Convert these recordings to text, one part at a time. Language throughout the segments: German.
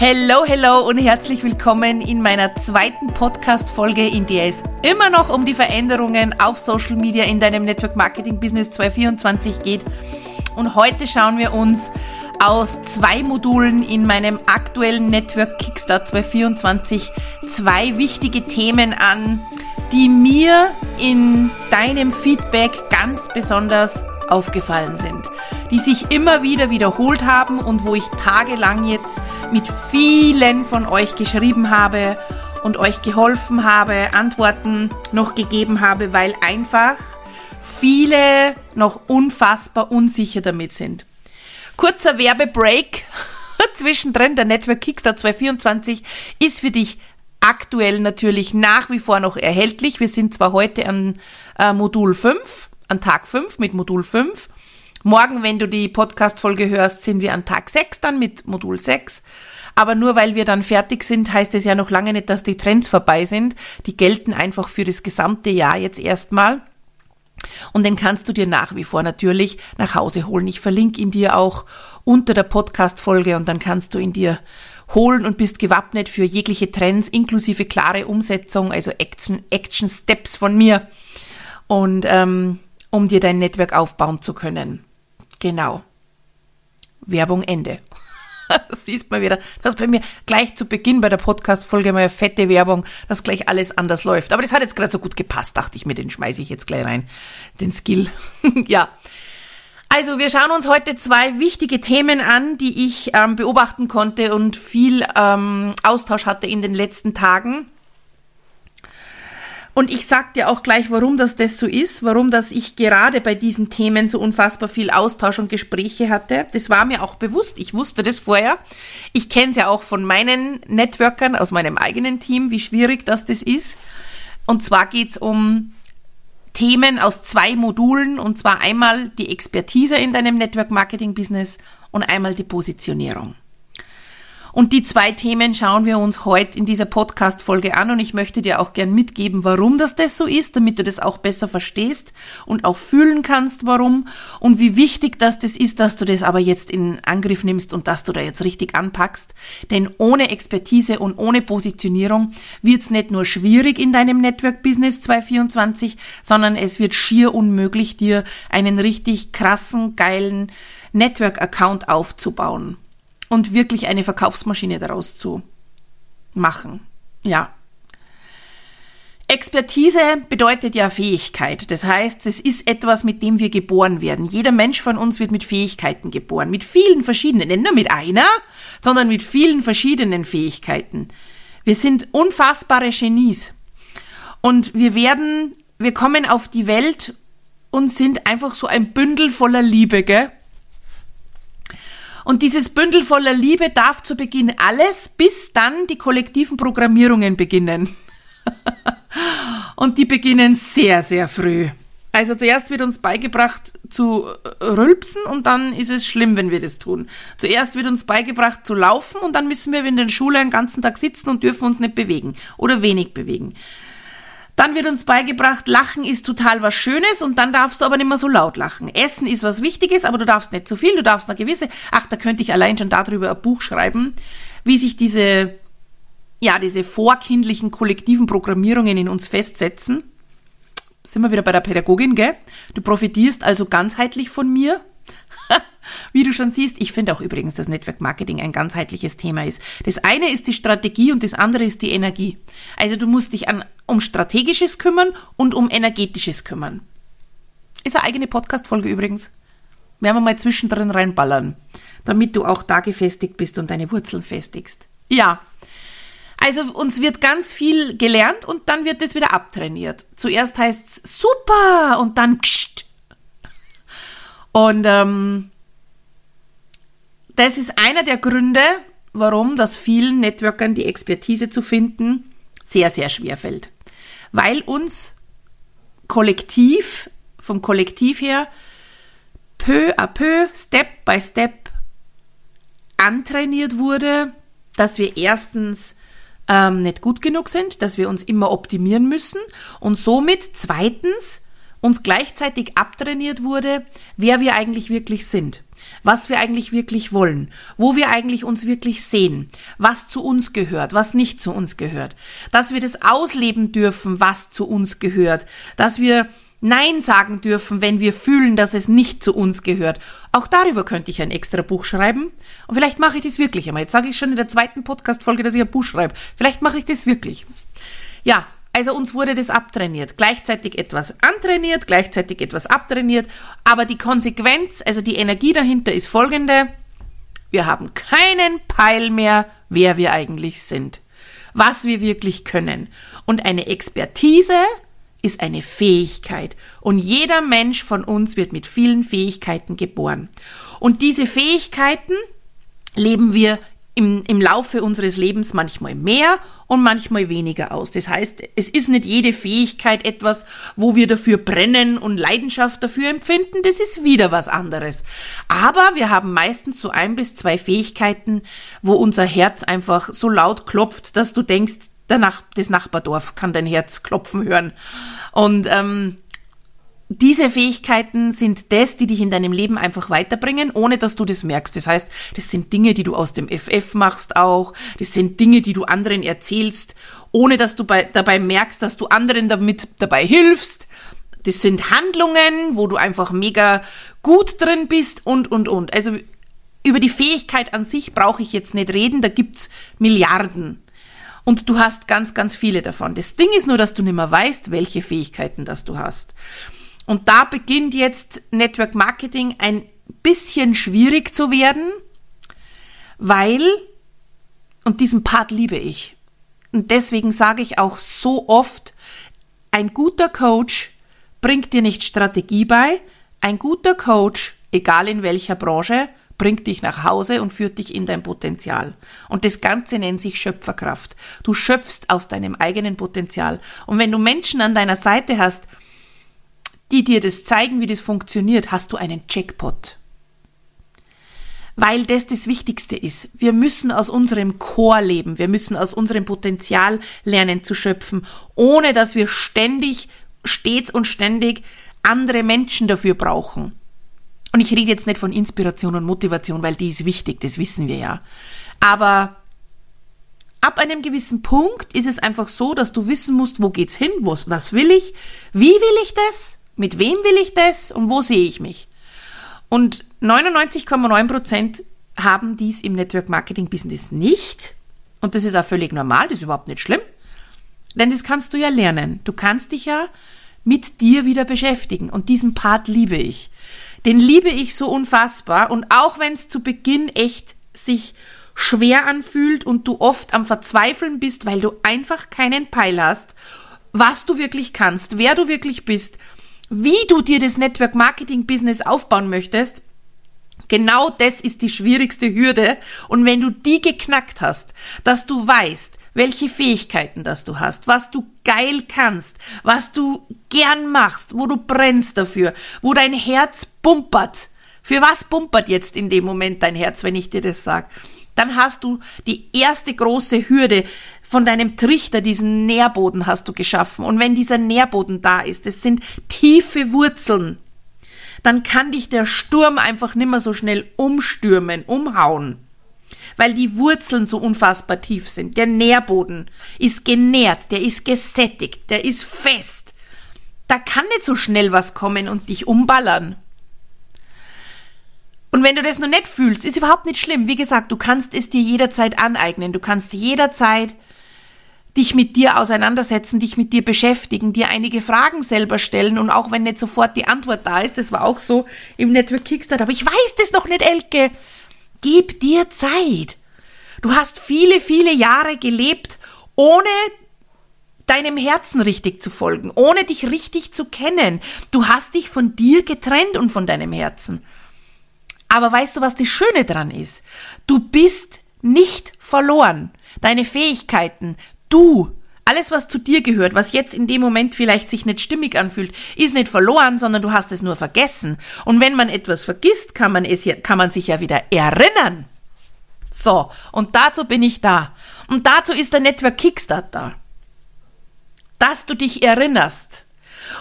Hello, hello und herzlich willkommen in meiner zweiten Podcast-Folge, in der es immer noch um die Veränderungen auf Social Media in deinem Network Marketing Business 2024 geht. Und heute schauen wir uns aus zwei Modulen in meinem aktuellen Network Kickstart 2024 zwei wichtige Themen an, die mir in deinem Feedback ganz besonders aufgefallen sind, die sich immer wieder wiederholt haben und wo ich tagelang jetzt mit vielen von euch geschrieben habe und euch geholfen habe, Antworten noch gegeben habe, weil einfach viele noch unfassbar unsicher damit sind. Kurzer Werbebreak zwischendrin. Der Network Kickstart 2024 ist für dich aktuell natürlich nach wie vor noch erhältlich. Wir sind zwar heute an äh, Modul 5, an Tag 5 mit Modul 5. Morgen, wenn du die Podcast-Folge hörst, sind wir an Tag 6 dann mit Modul 6. Aber nur weil wir dann fertig sind, heißt es ja noch lange nicht, dass die Trends vorbei sind. Die gelten einfach für das gesamte Jahr jetzt erstmal. Und den kannst du dir nach wie vor natürlich nach Hause holen. Ich verlinke ihn dir auch unter der Podcast-Folge und dann kannst du ihn dir holen und bist gewappnet für jegliche Trends inklusive klare Umsetzung, also Action, Action Steps von mir und ähm, um dir dein Netzwerk aufbauen zu können. Genau. Werbung Ende. Das siehst mal wieder, dass bei mir gleich zu Beginn bei der Podcast-Folge mal fette Werbung, dass gleich alles anders läuft. Aber das hat jetzt gerade so gut gepasst, dachte ich mir, den schmeiße ich jetzt gleich rein. Den Skill. ja. Also wir schauen uns heute zwei wichtige Themen an, die ich ähm, beobachten konnte und viel ähm, Austausch hatte in den letzten Tagen. Und ich sag dir auch gleich, warum das das so ist, warum das ich gerade bei diesen Themen so unfassbar viel Austausch und Gespräche hatte. Das war mir auch bewusst. Ich wusste das vorher. Ich kenne es ja auch von meinen Networkern aus meinem eigenen Team, wie schwierig das das ist. Und zwar geht's um Themen aus zwei Modulen und zwar einmal die Expertise in deinem Network Marketing Business und einmal die Positionierung. Und die zwei Themen schauen wir uns heute in dieser Podcast-Folge an. Und ich möchte dir auch gern mitgeben, warum das das so ist, damit du das auch besser verstehst und auch fühlen kannst, warum. Und wie wichtig das das ist, dass du das aber jetzt in Angriff nimmst und dass du da jetzt richtig anpackst. Denn ohne Expertise und ohne Positionierung wird's nicht nur schwierig in deinem Network Business 224, sondern es wird schier unmöglich, dir einen richtig krassen, geilen Network-Account aufzubauen und wirklich eine Verkaufsmaschine daraus zu machen. Ja. Expertise bedeutet ja Fähigkeit. Das heißt, es ist etwas, mit dem wir geboren werden. Jeder Mensch von uns wird mit Fähigkeiten geboren. Mit vielen verschiedenen, nicht nur mit einer, sondern mit vielen verschiedenen Fähigkeiten. Wir sind unfassbare Genies. Und wir werden, wir kommen auf die Welt und sind einfach so ein Bündel voller Liebe, gell? Und dieses Bündel voller Liebe darf zu Beginn alles, bis dann die kollektiven Programmierungen beginnen. und die beginnen sehr, sehr früh. Also zuerst wird uns beigebracht zu rülpsen und dann ist es schlimm, wenn wir das tun. Zuerst wird uns beigebracht zu laufen und dann müssen wir in der Schule den ganzen Tag sitzen und dürfen uns nicht bewegen oder wenig bewegen. Dann wird uns beigebracht, Lachen ist total was Schönes und dann darfst du aber nicht mehr so laut lachen. Essen ist was Wichtiges, aber du darfst nicht zu viel, du darfst eine gewisse, ach, da könnte ich allein schon darüber ein Buch schreiben, wie sich diese, ja, diese vorkindlichen kollektiven Programmierungen in uns festsetzen. Sind wir wieder bei der Pädagogin, gell? Du profitierst also ganzheitlich von mir, wie du schon siehst, ich finde auch übrigens, dass Network Marketing ein ganzheitliches Thema ist. Das eine ist die Strategie und das andere ist die Energie. Also du musst dich an, um strategisches kümmern und um energetisches kümmern. Ist eine eigene Podcast-Folge übrigens. Werden wir mal zwischendrin reinballern, damit du auch da gefestigt bist und deine Wurzeln festigst. Ja. Also uns wird ganz viel gelernt und dann wird es wieder abtrainiert. Zuerst heißt es super und dann pssst. Und ähm, das ist einer der Gründe, warum das vielen Networkern die Expertise zu finden sehr, sehr schwer fällt. Weil uns kollektiv, vom Kollektiv her, peu à peu, Step by Step antrainiert wurde, dass wir erstens ähm, nicht gut genug sind, dass wir uns immer optimieren müssen und somit zweitens uns gleichzeitig abtrainiert wurde, wer wir eigentlich wirklich sind, was wir eigentlich wirklich wollen, wo wir eigentlich uns wirklich sehen, was zu uns gehört, was nicht zu uns gehört, dass wir das ausleben dürfen, was zu uns gehört, dass wir Nein sagen dürfen, wenn wir fühlen, dass es nicht zu uns gehört. Auch darüber könnte ich ein extra Buch schreiben. Und vielleicht mache ich das wirklich einmal. Jetzt sage ich schon in der zweiten Podcast-Folge, dass ich ein Buch schreibe. Vielleicht mache ich das wirklich. Ja, also uns wurde das abtrainiert. Gleichzeitig etwas antrainiert, gleichzeitig etwas abtrainiert. Aber die Konsequenz, also die Energie dahinter ist folgende. Wir haben keinen Peil mehr, wer wir eigentlich sind. Was wir wirklich können. Und eine Expertise, ist eine Fähigkeit und jeder Mensch von uns wird mit vielen Fähigkeiten geboren. Und diese Fähigkeiten leben wir im, im Laufe unseres Lebens manchmal mehr und manchmal weniger aus. Das heißt, es ist nicht jede Fähigkeit etwas, wo wir dafür brennen und Leidenschaft dafür empfinden. Das ist wieder was anderes. Aber wir haben meistens so ein bis zwei Fähigkeiten, wo unser Herz einfach so laut klopft, dass du denkst, der Nach das Nachbardorf kann dein Herz klopfen hören. Und ähm, diese Fähigkeiten sind das, die dich in deinem Leben einfach weiterbringen, ohne dass du das merkst. Das heißt, das sind Dinge, die du aus dem FF machst auch. Das sind Dinge, die du anderen erzählst, ohne dass du bei, dabei merkst, dass du anderen damit dabei hilfst. Das sind Handlungen, wo du einfach mega gut drin bist und, und, und. Also über die Fähigkeit an sich brauche ich jetzt nicht reden, da gibt's Milliarden. Und du hast ganz, ganz viele davon. Das Ding ist nur, dass du nicht mehr weißt, welche Fähigkeiten das du hast. Und da beginnt jetzt Network Marketing ein bisschen schwierig zu werden, weil, und diesen Part liebe ich, und deswegen sage ich auch so oft, ein guter Coach bringt dir nicht Strategie bei, ein guter Coach, egal in welcher Branche, bringt dich nach Hause und führt dich in dein Potenzial. Und das Ganze nennt sich Schöpferkraft. Du schöpfst aus deinem eigenen Potenzial. Und wenn du Menschen an deiner Seite hast, die dir das zeigen, wie das funktioniert, hast du einen Jackpot. Weil das das Wichtigste ist. Wir müssen aus unserem Chor leben. Wir müssen aus unserem Potenzial lernen zu schöpfen, ohne dass wir ständig, stets und ständig andere Menschen dafür brauchen. Und ich rede jetzt nicht von Inspiration und Motivation, weil die ist wichtig, das wissen wir ja. Aber ab einem gewissen Punkt ist es einfach so, dass du wissen musst, wo geht's hin, was, was will ich, wie will ich das, mit wem will ich das und wo sehe ich mich. Und 99,9 Prozent haben dies im Network Marketing Business nicht. Und das ist auch völlig normal, das ist überhaupt nicht schlimm. Denn das kannst du ja lernen. Du kannst dich ja mit dir wieder beschäftigen. Und diesen Part liebe ich. Den liebe ich so unfassbar und auch wenn es zu Beginn echt sich schwer anfühlt und du oft am Verzweifeln bist, weil du einfach keinen Peil hast, was du wirklich kannst, wer du wirklich bist, wie du dir das Network Marketing Business aufbauen möchtest, genau das ist die schwierigste Hürde. Und wenn du die geknackt hast, dass du weißt, welche Fähigkeiten das du hast, was du geil kannst, was du gern machst, wo du brennst dafür, wo dein Herz bumpert. Für was bumpert jetzt in dem Moment dein Herz, wenn ich dir das sag? Dann hast du die erste große Hürde von deinem Trichter, diesen Nährboden hast du geschaffen. Und wenn dieser Nährboden da ist, das sind tiefe Wurzeln, dann kann dich der Sturm einfach nimmer so schnell umstürmen, umhauen weil die Wurzeln so unfassbar tief sind. Der Nährboden ist genährt, der ist gesättigt, der ist fest. Da kann nicht so schnell was kommen und dich umballern. Und wenn du das noch nicht fühlst, ist überhaupt nicht schlimm. Wie gesagt, du kannst es dir jederzeit aneignen. Du kannst jederzeit dich mit dir auseinandersetzen, dich mit dir beschäftigen, dir einige Fragen selber stellen und auch wenn nicht sofort die Antwort da ist, das war auch so im Network Kickstart, aber ich weiß das noch nicht, Elke. Gib dir Zeit. Du hast viele, viele Jahre gelebt, ohne deinem Herzen richtig zu folgen, ohne dich richtig zu kennen. Du hast dich von dir getrennt und von deinem Herzen. Aber weißt du, was das Schöne dran ist? Du bist nicht verloren. Deine Fähigkeiten, du alles, was zu dir gehört, was jetzt in dem Moment vielleicht sich nicht stimmig anfühlt, ist nicht verloren, sondern du hast es nur vergessen. Und wenn man etwas vergisst, kann man es ja, kann man sich ja wieder erinnern. So. Und dazu bin ich da. Und dazu ist der Network Kickstart da. Dass du dich erinnerst.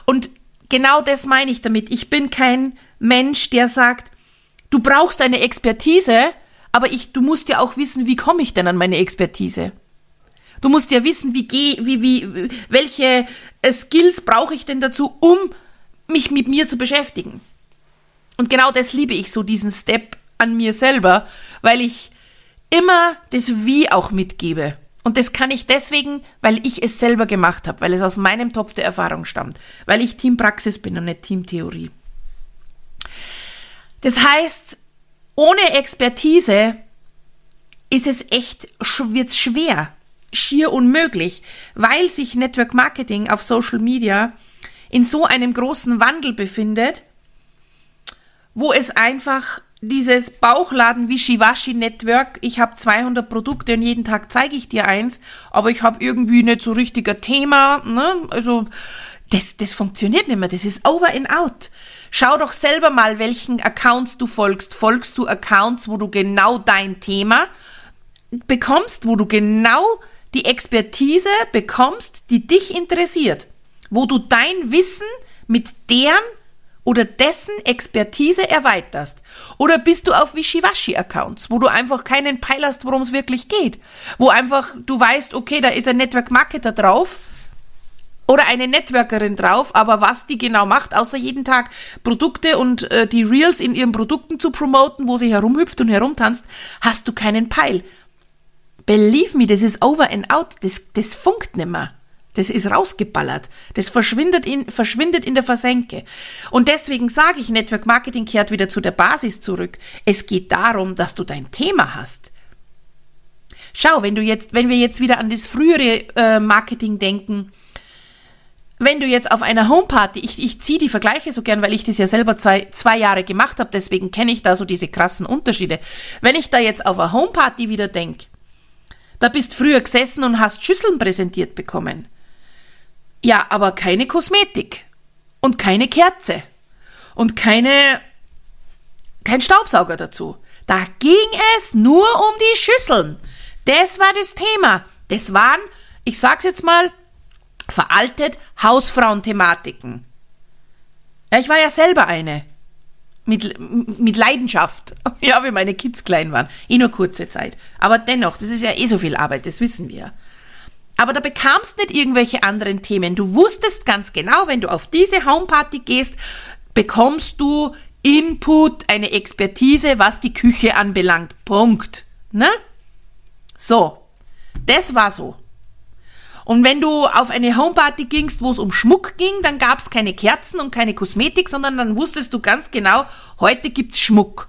Und genau das meine ich damit. Ich bin kein Mensch, der sagt, du brauchst eine Expertise, aber ich, du musst ja auch wissen, wie komme ich denn an meine Expertise? Du musst ja wissen, wie geh, wie, wie, welche äh, Skills brauche ich denn dazu, um mich mit mir zu beschäftigen. Und genau das liebe ich so, diesen Step an mir selber, weil ich immer das Wie auch mitgebe. Und das kann ich deswegen, weil ich es selber gemacht habe, weil es aus meinem Topf der Erfahrung stammt, weil ich Teampraxis bin und nicht Teamtheorie. Das heißt, ohne Expertise ist es echt, wird's schwer, schier unmöglich, weil sich Network Marketing auf Social Media in so einem großen Wandel befindet, wo es einfach dieses Bauchladen wie Shivashi Network, ich habe 200 Produkte und jeden Tag zeige ich dir eins, aber ich habe irgendwie nicht so richtiger Thema, ne? Also das, das funktioniert nicht mehr, das ist over and out. Schau doch selber mal, welchen Accounts du folgst. Folgst du Accounts, wo du genau dein Thema bekommst, wo du genau die Expertise bekommst, die dich interessiert, wo du dein Wissen mit deren oder dessen Expertise erweiterst? Oder bist du auf Wischiwaschi-Accounts, wo du einfach keinen Peil hast, worum es wirklich geht? Wo einfach du weißt, okay, da ist ein Network-Marketer drauf oder eine Networkerin drauf, aber was die genau macht, außer jeden Tag Produkte und äh, die Reels in ihren Produkten zu promoten, wo sie herumhüpft und herumtanzt, hast du keinen Peil. Believe me, das ist over and out, das, das funkt nimmer. Das ist rausgeballert. Das verschwindet in, verschwindet in der Versenke. Und deswegen sage ich, Network Marketing kehrt wieder zu der Basis zurück. Es geht darum, dass du dein Thema hast. Schau, wenn du jetzt, wenn wir jetzt wieder an das frühere äh, Marketing denken, wenn du jetzt auf einer Homeparty, ich, ich ziehe die Vergleiche so gern, weil ich das ja selber zwei, zwei Jahre gemacht habe, deswegen kenne ich da so diese krassen Unterschiede. Wenn ich da jetzt auf eine Homeparty wieder denke, da bist früher gesessen und hast Schüsseln präsentiert bekommen. Ja, aber keine Kosmetik und keine Kerze und keine kein Staubsauger dazu. Da ging es nur um die Schüsseln. Das war das Thema. Das waren, ich sag's jetzt mal, veraltet Hausfrauenthematiken. Ja, ich war ja selber eine. Mit, mit Leidenschaft. Ja, wie meine Kids klein waren. Eh nur kurze Zeit. Aber dennoch, das ist ja eh so viel Arbeit, das wissen wir. Aber da bekamst nicht irgendwelche anderen Themen. Du wusstest ganz genau, wenn du auf diese Homeparty gehst, bekommst du Input, eine Expertise, was die Küche anbelangt. Punkt. Ne? So. Das war so. Und wenn du auf eine Homeparty gingst, wo es um Schmuck ging, dann gab es keine Kerzen und keine Kosmetik, sondern dann wusstest du ganz genau, heute gibt's Schmuck.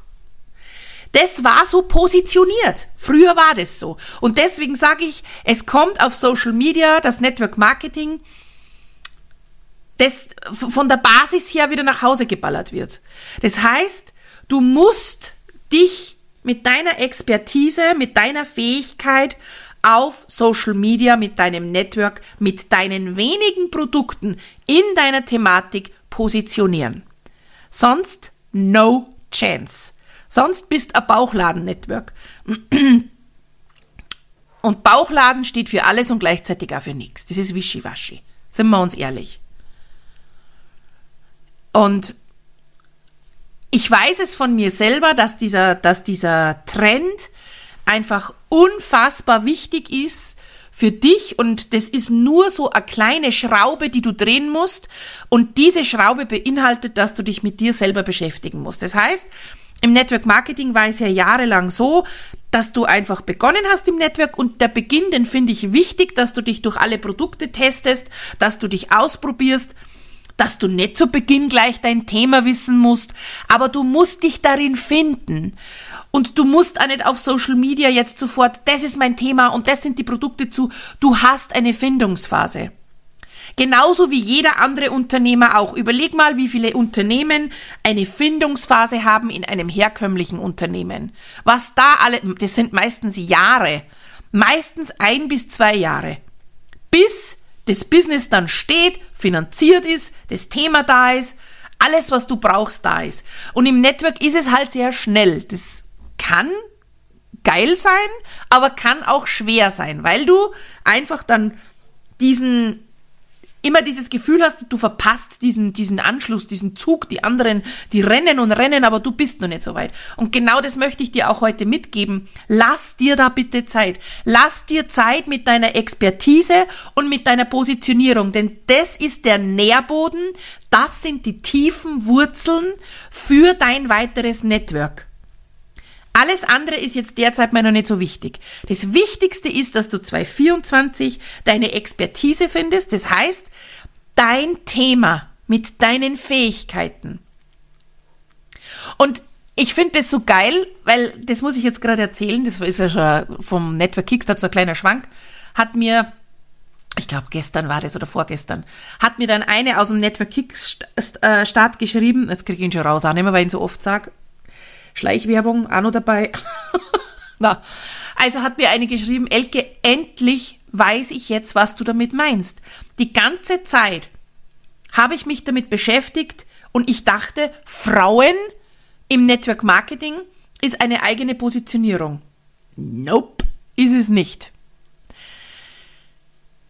Das war so positioniert. Früher war das so. Und deswegen sage ich, es kommt auf Social Media, das Network Marketing, das von der Basis her wieder nach Hause geballert wird. Das heißt, du musst dich mit deiner Expertise, mit deiner Fähigkeit auf Social Media, mit deinem Network, mit deinen wenigen Produkten in deiner Thematik positionieren. Sonst no chance. Sonst bist ein Bauchladen-Network. Und Bauchladen steht für alles und gleichzeitig auch für nichts. Das ist Wischiwaschi. Sind wir uns ehrlich. Und ich weiß es von mir selber, dass dieser, dass dieser Trend einfach unfassbar wichtig ist für dich und das ist nur so eine kleine Schraube, die du drehen musst und diese Schraube beinhaltet, dass du dich mit dir selber beschäftigen musst. Das heißt, im Network Marketing war es ja jahrelang so, dass du einfach begonnen hast im Network und der Beginn, den finde ich wichtig, dass du dich durch alle Produkte testest, dass du dich ausprobierst, dass du nicht zu Beginn gleich dein Thema wissen musst, aber du musst dich darin finden. Und du musst auch nicht auf Social Media jetzt sofort, das ist mein Thema und das sind die Produkte zu. Du hast eine Findungsphase. Genauso wie jeder andere Unternehmer auch. Überleg mal, wie viele Unternehmen eine Findungsphase haben in einem herkömmlichen Unternehmen. Was da alle, das sind meistens Jahre. Meistens ein bis zwei Jahre. Bis das Business dann steht, finanziert ist, das Thema da ist, alles, was du brauchst, da ist. Und im Network ist es halt sehr schnell. Das kann geil sein, aber kann auch schwer sein, weil du einfach dann diesen immer dieses Gefühl hast, du verpasst diesen, diesen Anschluss, diesen Zug, die anderen, die rennen und rennen, aber du bist noch nicht so weit. Und genau das möchte ich dir auch heute mitgeben. Lass dir da bitte Zeit. Lass dir Zeit mit deiner Expertise und mit deiner Positionierung, denn das ist der Nährboden, das sind die tiefen Wurzeln für dein weiteres Network. Alles andere ist jetzt derzeit mal noch nicht so wichtig. Das Wichtigste ist, dass du 2024 deine Expertise findest. Das heißt, dein Thema mit deinen Fähigkeiten. Und ich finde das so geil, weil das muss ich jetzt gerade erzählen. Das ist ja schon vom Network Kickstart so ein kleiner Schwank. Hat mir ich glaube gestern war das oder vorgestern, hat mir dann eine aus dem Network Kickstart geschrieben, jetzt kriege ich ihn schon raus, auch nicht mehr, weil ich ihn so oft sage, Schleichwerbung auch noch dabei. Na, also hat mir eine geschrieben, Elke, endlich weiß ich jetzt, was du damit meinst. Die ganze Zeit habe ich mich damit beschäftigt und ich dachte, Frauen im Network Marketing ist eine eigene Positionierung. Nope, ist es nicht.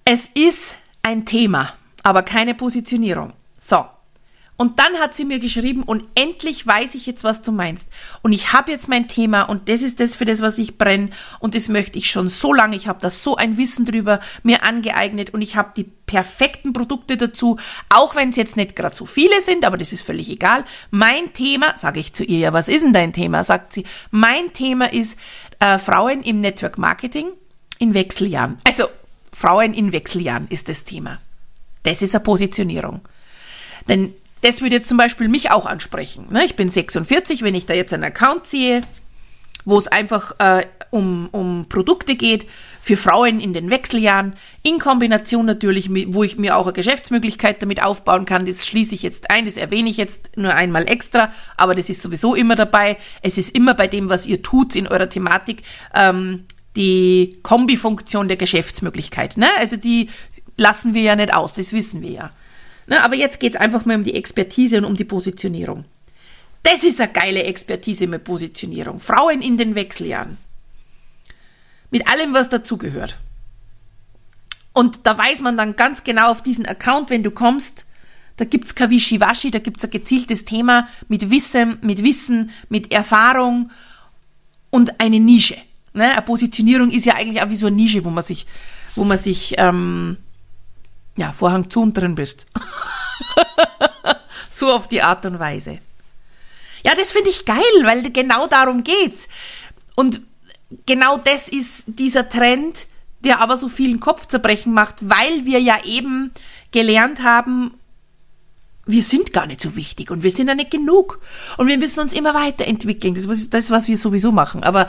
Es ist ein Thema, aber keine Positionierung. So, und dann hat sie mir geschrieben, und endlich weiß ich jetzt, was du meinst. Und ich habe jetzt mein Thema und das ist das, für das, was ich brenne. Und das möchte ich schon so lange. Ich habe da so ein Wissen drüber mir angeeignet und ich habe die perfekten Produkte dazu, auch wenn es jetzt nicht gerade so viele sind, aber das ist völlig egal. Mein Thema, sage ich zu ihr, ja, was ist denn dein Thema? Sagt sie, mein Thema ist äh, Frauen im Network Marketing in Wechseljahren. Also Frauen in Wechseljahren ist das Thema. Das ist eine Positionierung. Denn das würde jetzt zum Beispiel mich auch ansprechen. Ne? Ich bin 46, wenn ich da jetzt einen Account sehe, wo es einfach äh, um, um Produkte geht für Frauen in den Wechseljahren, in Kombination natürlich, mit, wo ich mir auch eine Geschäftsmöglichkeit damit aufbauen kann. Das schließe ich jetzt ein, das erwähne ich jetzt nur einmal extra, aber das ist sowieso immer dabei. Es ist immer bei dem, was ihr tut in eurer Thematik, ähm, die Kombifunktion der Geschäftsmöglichkeit. Ne? Also die lassen wir ja nicht aus, das wissen wir ja. Ne, aber jetzt geht es einfach mal um die Expertise und um die Positionierung. Das ist eine geile Expertise mit Positionierung. Frauen in den Wechseljahren. Mit allem, was dazugehört. Und da weiß man dann ganz genau auf diesen Account, wenn du kommst, da gibt's kein Wischiwaschi, da gibt's ein gezieltes Thema mit Wissen, mit Wissen, mit Erfahrung und eine Nische. Ne? Eine Positionierung ist ja eigentlich auch wie so eine Nische, wo man sich, wo man sich ähm, ja, Vorhang zu und drin bist. so auf die Art und Weise. Ja, das finde ich geil, weil genau darum geht's. Und genau das ist dieser Trend, der aber so vielen Kopfzerbrechen macht, weil wir ja eben gelernt haben, wir sind gar nicht so wichtig und wir sind ja nicht genug und wir müssen uns immer weiterentwickeln. Das ist das, was wir sowieso machen. Aber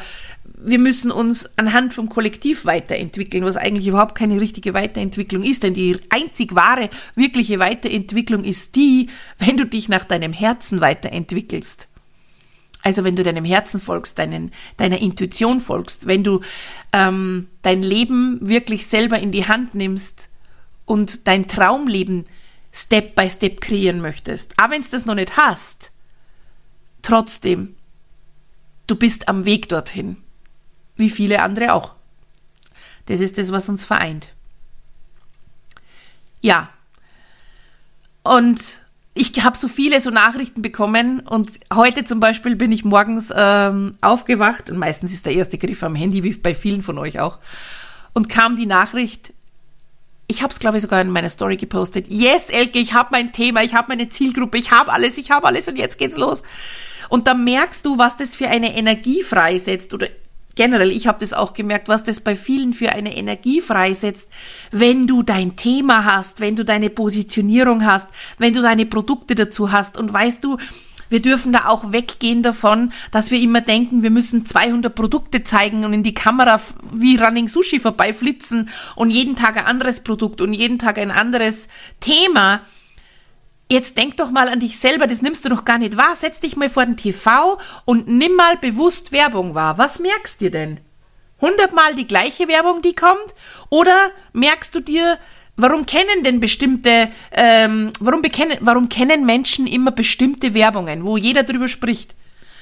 wir müssen uns anhand vom Kollektiv weiterentwickeln, was eigentlich überhaupt keine richtige Weiterentwicklung ist. Denn die einzig wahre, wirkliche Weiterentwicklung ist die, wenn du dich nach deinem Herzen weiterentwickelst. Also wenn du deinem Herzen folgst, deinen, deiner Intuition folgst, wenn du ähm, dein Leben wirklich selber in die Hand nimmst und dein Traumleben Step by Step kreieren möchtest. Aber wenn du das noch nicht hast, trotzdem, du bist am Weg dorthin. Wie viele andere auch. Das ist das, was uns vereint. Ja. Und ich habe so viele so Nachrichten bekommen und heute zum Beispiel bin ich morgens ähm, aufgewacht und meistens ist der erste Griff am Handy, wie bei vielen von euch auch, und kam die Nachricht, ich habe es, glaube ich, sogar in meiner Story gepostet. Yes, Elke, ich habe mein Thema, ich habe meine Zielgruppe, ich habe alles, ich habe alles und jetzt geht's los. Und da merkst du, was das für eine Energie freisetzt oder generell, ich habe das auch gemerkt, was das bei vielen für eine Energie freisetzt, wenn du dein Thema hast, wenn du deine Positionierung hast, wenn du deine Produkte dazu hast und weißt du, wir dürfen da auch weggehen davon, dass wir immer denken, wir müssen 200 Produkte zeigen und in die Kamera wie Running Sushi vorbeiflitzen und jeden Tag ein anderes Produkt und jeden Tag ein anderes Thema. Jetzt denk doch mal an dich selber, das nimmst du doch gar nicht wahr. Setz dich mal vor den TV und nimm mal bewusst Werbung wahr. Was merkst du dir denn? Hundertmal die gleiche Werbung, die kommt? Oder merkst du dir, Warum kennen denn bestimmte, ähm, warum, bekennen, warum kennen Menschen immer bestimmte Werbungen, wo jeder drüber spricht?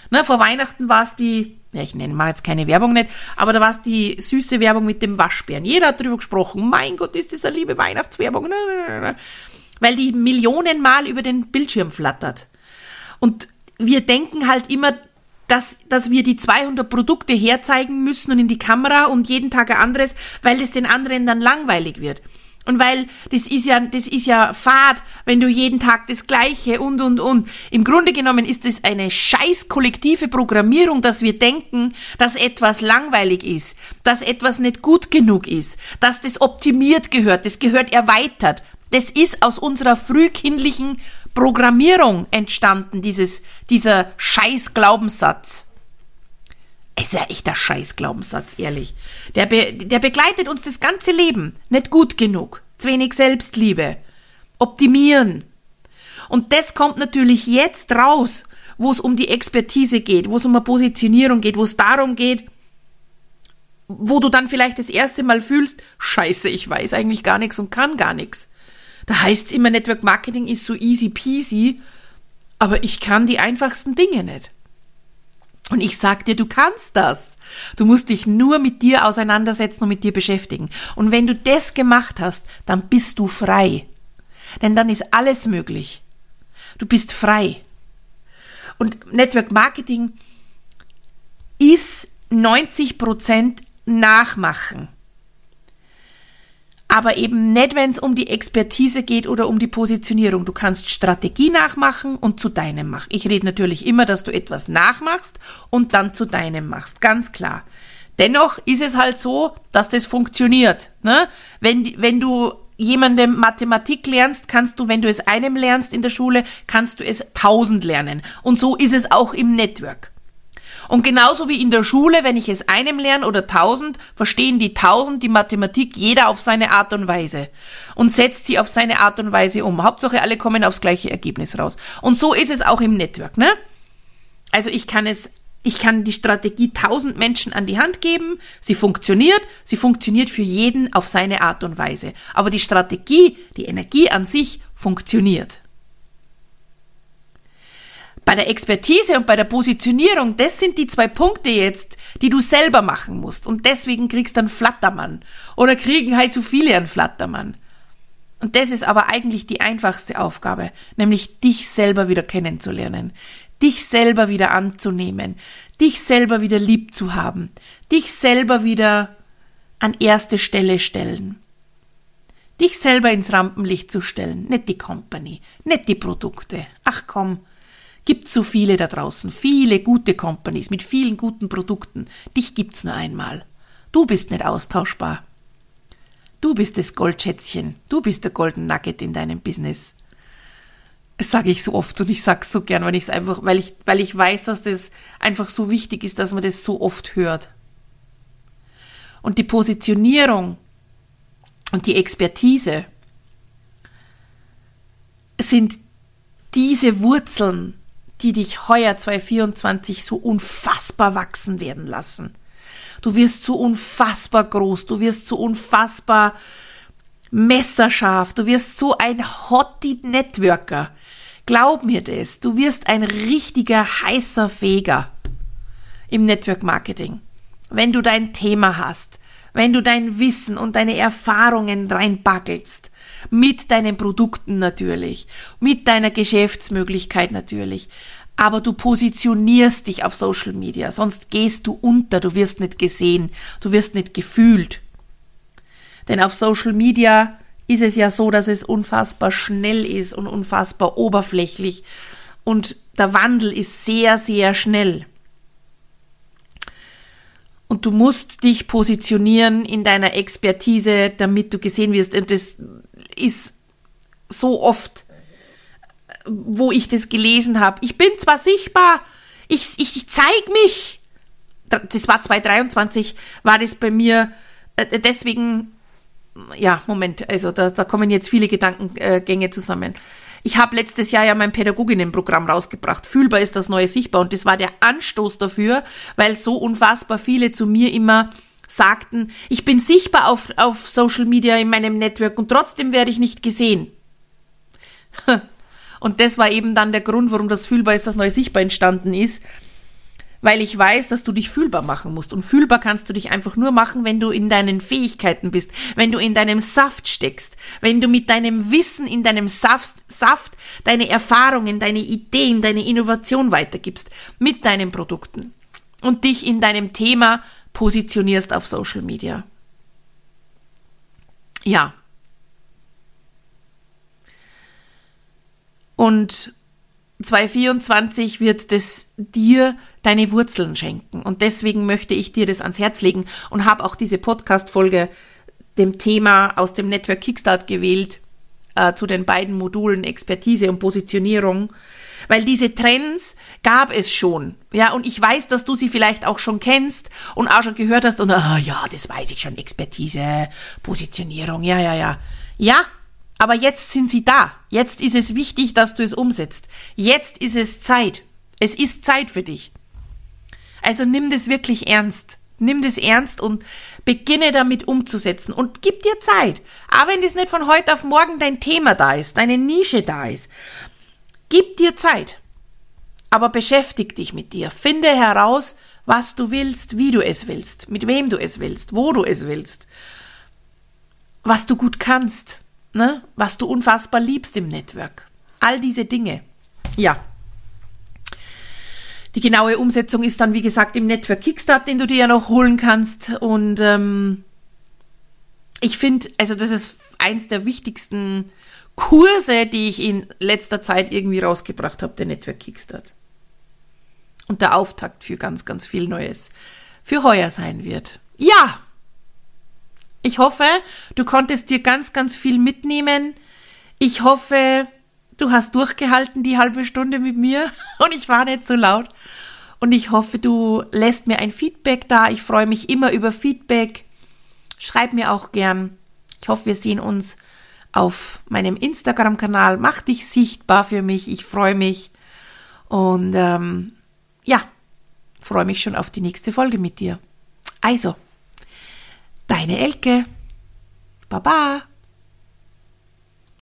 Ne, vor Weihnachten war es die, ja, ich nenne mal jetzt keine Werbung nicht, aber da war es die süße Werbung mit dem Waschbären. Jeder hat drüber gesprochen. Mein Gott, ist das eine liebe Weihnachtswerbung. Weil die Millionenmal über den Bildschirm flattert. Und wir denken halt immer, dass, dass wir die 200 Produkte herzeigen müssen und in die Kamera und jeden Tag ein anderes, weil es den anderen dann langweilig wird. Und weil das ist ja, das ist ja Fahrt, wenn du jeden Tag das Gleiche und, und, und. Im Grunde genommen ist es eine scheiß kollektive Programmierung, dass wir denken, dass etwas langweilig ist, dass etwas nicht gut genug ist, dass das optimiert gehört, das gehört erweitert. Das ist aus unserer frühkindlichen Programmierung entstanden, dieses, dieser scheiß Glaubenssatz. Ist ja echt der scheiß Glaubenssatz, ehrlich. Der, be, der begleitet uns das ganze Leben. Nicht gut genug. Zu wenig Selbstliebe. Optimieren. Und das kommt natürlich jetzt raus, wo es um die Expertise geht, wo es um eine Positionierung geht, wo es darum geht, wo du dann vielleicht das erste Mal fühlst, scheiße, ich weiß eigentlich gar nichts und kann gar nichts. Da heißt es immer, Network Marketing ist so easy peasy, aber ich kann die einfachsten Dinge nicht. Und ich sag dir, du kannst das. Du musst dich nur mit dir auseinandersetzen und mit dir beschäftigen. Und wenn du das gemacht hast, dann bist du frei. Denn dann ist alles möglich. Du bist frei. Und Network Marketing ist 90 Prozent Nachmachen aber eben nicht, wenn es um die Expertise geht oder um die Positionierung. Du kannst Strategie nachmachen und zu deinem machen. Ich rede natürlich immer, dass du etwas nachmachst und dann zu deinem machst, ganz klar. Dennoch ist es halt so, dass das funktioniert. Ne? Wenn, wenn du jemandem Mathematik lernst, kannst du, wenn du es einem lernst in der Schule, kannst du es tausend lernen. Und so ist es auch im Network. Und genauso wie in der Schule, wenn ich es einem lerne oder tausend, verstehen die tausend die Mathematik jeder auf seine Art und Weise und setzt sie auf seine Art und Weise um. Hauptsache alle kommen aufs gleiche Ergebnis raus. Und so ist es auch im Network, ne? Also ich kann es ich kann die Strategie tausend Menschen an die Hand geben. Sie funktioniert. Sie funktioniert für jeden auf seine Art und Weise. Aber die Strategie, die Energie an sich funktioniert. Bei der Expertise und bei der Positionierung, das sind die zwei Punkte jetzt, die du selber machen musst. Und deswegen kriegst du einen Flattermann. Oder kriegen halt zu viele einen Flattermann. Und das ist aber eigentlich die einfachste Aufgabe, nämlich dich selber wieder kennenzulernen, dich selber wieder anzunehmen, dich selber wieder lieb zu haben, dich selber wieder an erste Stelle stellen. Dich selber ins Rampenlicht zu stellen, nicht die Company, nicht die Produkte. Ach komm, Gibt so viele da draußen, viele gute Companies mit vielen guten Produkten. Dich gibt's nur einmal. Du bist nicht austauschbar. Du bist das Goldschätzchen. Du bist der Golden Nugget in deinem Business. Das sage ich so oft und ich sag's so gern, weil ich einfach, weil ich, weil ich weiß, dass das einfach so wichtig ist, dass man das so oft hört. Und die Positionierung und die Expertise sind diese Wurzeln, die dich heuer 2024 so unfassbar wachsen werden lassen. Du wirst so unfassbar groß, du wirst so unfassbar messerscharf, du wirst so ein Hottie Networker. Glaub mir das, du wirst ein richtiger heißer Feger im Network Marketing. Wenn du dein Thema hast, wenn du dein Wissen und deine Erfahrungen reinbackelst, mit deinen Produkten natürlich, mit deiner Geschäftsmöglichkeit natürlich. Aber du positionierst dich auf Social Media, sonst gehst du unter, du wirst nicht gesehen, du wirst nicht gefühlt. Denn auf Social Media ist es ja so, dass es unfassbar schnell ist und unfassbar oberflächlich und der Wandel ist sehr, sehr schnell. Und du musst dich positionieren in deiner Expertise, damit du gesehen wirst. Und das ist so oft, wo ich das gelesen habe. Ich bin zwar sichtbar, ich, ich, ich zeig mich. Das war 2023, war das bei mir äh, deswegen, ja, Moment, also da, da kommen jetzt viele Gedankengänge zusammen. Ich habe letztes Jahr ja mein Pädagoginnenprogramm rausgebracht. Fühlbar ist das neue Sichtbar. Und das war der Anstoß dafür, weil so unfassbar viele zu mir immer sagten, ich bin sichtbar auf, auf Social Media in meinem Network und trotzdem werde ich nicht gesehen. Und das war eben dann der Grund, warum das Fühlbar ist das neue Sichtbar entstanden ist. weil ich weiß, dass du dich fühlbar machen musst. Und fühlbar kannst du dich einfach nur machen, wenn du in deinen Fähigkeiten bist, wenn du in deinem Saft steckst, wenn du mit deinem Wissen in deinem Saft, Saft deine Erfahrungen, deine Ideen, deine Innovation weitergibst mit deinen Produkten und dich in deinem Thema positionierst auf Social Media. Ja. Und 2024 wird das dir deine Wurzeln schenken. Und deswegen möchte ich dir das ans Herz legen und habe auch diese Podcast-Folge dem Thema aus dem Network Kickstart gewählt, äh, zu den beiden Modulen Expertise und Positionierung. Weil diese Trends gab es schon. Ja, und ich weiß, dass du sie vielleicht auch schon kennst und auch schon gehört hast und, ah, ja, das weiß ich schon. Expertise, Positionierung, ja, ja, ja. Ja, aber jetzt sind sie da. Jetzt ist es wichtig, dass du es umsetzt. Jetzt ist es Zeit. Es ist Zeit für dich. Also nimm das wirklich ernst. Nimm das ernst und beginne damit umzusetzen und gib dir Zeit. Aber wenn das nicht von heute auf morgen dein Thema da ist, deine Nische da ist, gib dir Zeit. Aber beschäftig dich mit dir. Finde heraus, was du willst, wie du es willst, mit wem du es willst, wo du es willst, was du gut kannst ne? was du unfassbar liebst im Network. All diese Dinge. Ja. Die genaue Umsetzung ist dann, wie gesagt, im Network Kickstart, den du dir ja noch holen kannst. Und ähm, ich finde, also das ist eins der wichtigsten Kurse, die ich in letzter Zeit irgendwie rausgebracht habe, der Network Kickstart. Und der Auftakt für ganz, ganz viel Neues für heuer sein wird. Ja, ich hoffe, du konntest dir ganz, ganz viel mitnehmen. Ich hoffe, du hast durchgehalten die halbe Stunde mit mir und ich war nicht so laut. Und ich hoffe, du lässt mir ein Feedback da. Ich freue mich immer über Feedback. Schreib mir auch gern. Ich hoffe, wir sehen uns auf meinem Instagram-Kanal. Mach dich sichtbar für mich. Ich freue mich. Und ähm, ja, freue mich schon auf die nächste Folge mit dir. Also. Deine Elke. Baba.